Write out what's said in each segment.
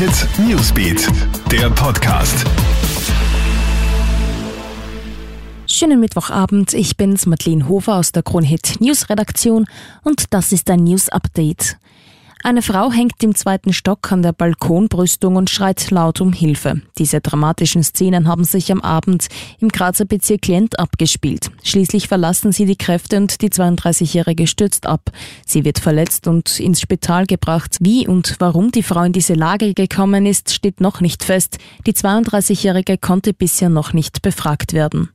Hit Newsbeat, der Podcast. Schönen Mittwochabend, ich bin's Madeleine Hofer aus der Kronhit News Redaktion und das ist ein News Update. Eine Frau hängt im zweiten Stock an der Balkonbrüstung und schreit laut um Hilfe. Diese dramatischen Szenen haben sich am Abend im Grazer Bezirk Lent abgespielt. Schließlich verlassen sie die Kräfte und die 32-Jährige stürzt ab. Sie wird verletzt und ins Spital gebracht. Wie und warum die Frau in diese Lage gekommen ist, steht noch nicht fest. Die 32-Jährige konnte bisher noch nicht befragt werden.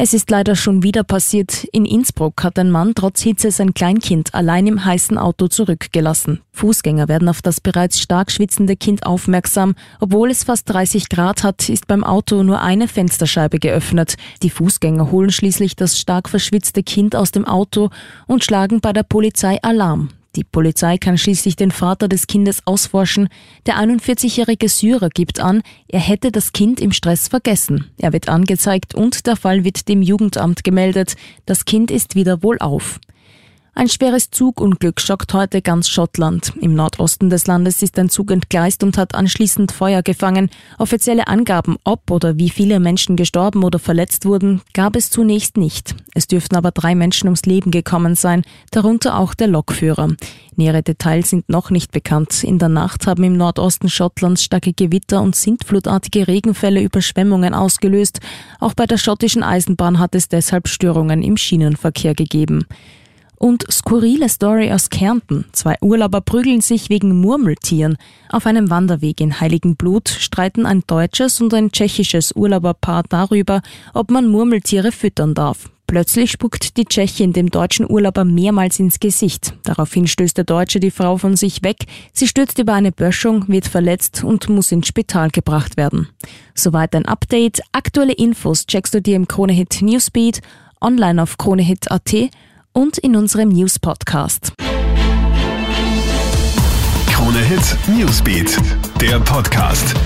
Es ist leider schon wieder passiert. In Innsbruck hat ein Mann trotz Hitze sein Kleinkind allein im heißen Auto zurückgelassen. Fußgänger werden auf das bereits stark schwitzende Kind aufmerksam. Obwohl es fast 30 Grad hat, ist beim Auto nur eine Fensterscheibe geöffnet. Die Fußgänger holen schließlich das stark verschwitzte Kind aus dem Auto und schlagen bei der Polizei Alarm. Die Polizei kann schließlich den Vater des Kindes ausforschen. Der 41-jährige Syrer gibt an, er hätte das Kind im Stress vergessen. Er wird angezeigt und der Fall wird dem Jugendamt gemeldet. Das Kind ist wieder wohlauf. Ein schweres Zugunglück schockt heute ganz Schottland. Im Nordosten des Landes ist ein Zug entgleist und hat anschließend Feuer gefangen. Offizielle Angaben, ob oder wie viele Menschen gestorben oder verletzt wurden, gab es zunächst nicht. Es dürften aber drei Menschen ums Leben gekommen sein, darunter auch der Lokführer. Nähere Details sind noch nicht bekannt. In der Nacht haben im Nordosten Schottlands starke Gewitter und sintflutartige Regenfälle Überschwemmungen ausgelöst. Auch bei der schottischen Eisenbahn hat es deshalb Störungen im Schienenverkehr gegeben. Und skurrile Story aus Kärnten. Zwei Urlauber prügeln sich wegen Murmeltieren. Auf einem Wanderweg in Heiligenblut streiten ein deutsches und ein tschechisches Urlauberpaar darüber, ob man Murmeltiere füttern darf. Plötzlich spuckt die Tschechin dem deutschen Urlauber mehrmals ins Gesicht. Daraufhin stößt der Deutsche die Frau von sich weg. Sie stürzt über eine Böschung, wird verletzt und muss ins Spital gebracht werden. Soweit ein Update. Aktuelle Infos checkst du dir im Kronehit Newsbeat, online auf kronehit.at und in unserem News Podcast. Krone Hit Newsbeat, der Podcast.